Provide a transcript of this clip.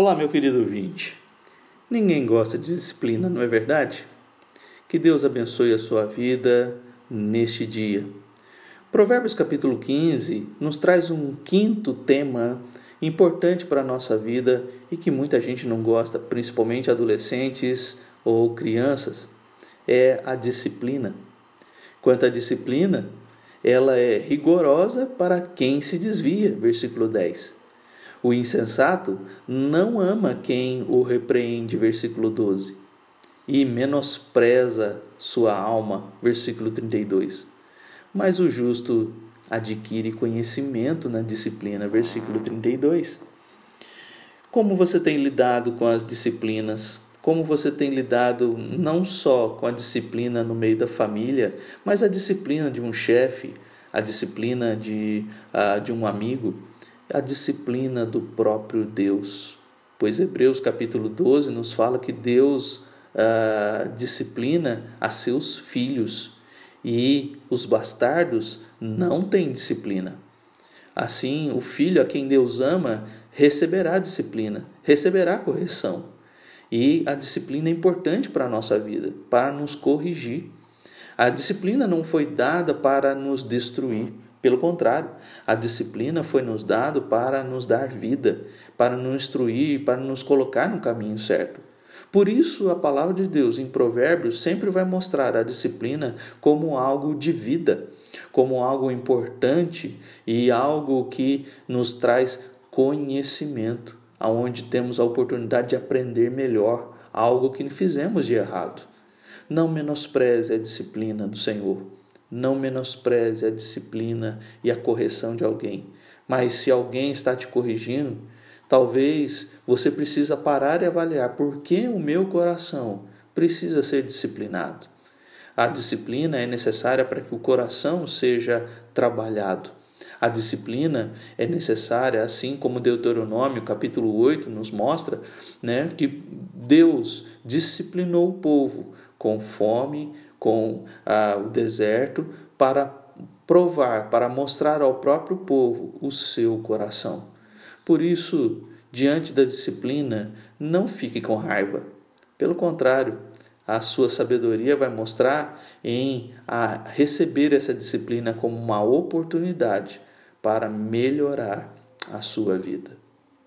Olá, meu querido ouvinte. Ninguém gosta de disciplina, não é verdade? Que Deus abençoe a sua vida neste dia. Provérbios capítulo 15 nos traz um quinto tema importante para a nossa vida e que muita gente não gosta, principalmente adolescentes ou crianças, é a disciplina. Quanto à disciplina, ela é rigorosa para quem se desvia, versículo 10. O insensato não ama quem o repreende, versículo 12, e menospreza sua alma, versículo 32. Mas o justo adquire conhecimento na disciplina, versículo 32. Como você tem lidado com as disciplinas? Como você tem lidado não só com a disciplina no meio da família, mas a disciplina de um chefe, a disciplina de, uh, de um amigo? A disciplina do próprio Deus. Pois Hebreus capítulo 12 nos fala que Deus ah, disciplina a seus filhos e os bastardos não têm disciplina. Assim, o filho a quem Deus ama receberá disciplina, receberá correção. E a disciplina é importante para a nossa vida, para nos corrigir. A disciplina não foi dada para nos destruir, pelo contrário, a disciplina foi nos dado para nos dar vida, para nos instruir, para nos colocar no caminho certo. Por isso, a palavra de Deus em Provérbios sempre vai mostrar a disciplina como algo de vida, como algo importante e algo que nos traz conhecimento, aonde temos a oportunidade de aprender melhor algo que fizemos de errado. Não menospreze a disciplina do Senhor. Não menospreze a disciplina e a correção de alguém. Mas se alguém está te corrigindo, talvez você precisa parar e avaliar por que o meu coração precisa ser disciplinado. A disciplina é necessária para que o coração seja trabalhado. A disciplina é necessária, assim como Deuteronômio capítulo 8 nos mostra, né, que Deus disciplinou o povo com fome, com ah, o deserto, para provar, para mostrar ao próprio povo o seu coração. Por isso, diante da disciplina, não fique com raiva. Pelo contrário, a sua sabedoria vai mostrar em a receber essa disciplina como uma oportunidade para melhorar a sua vida.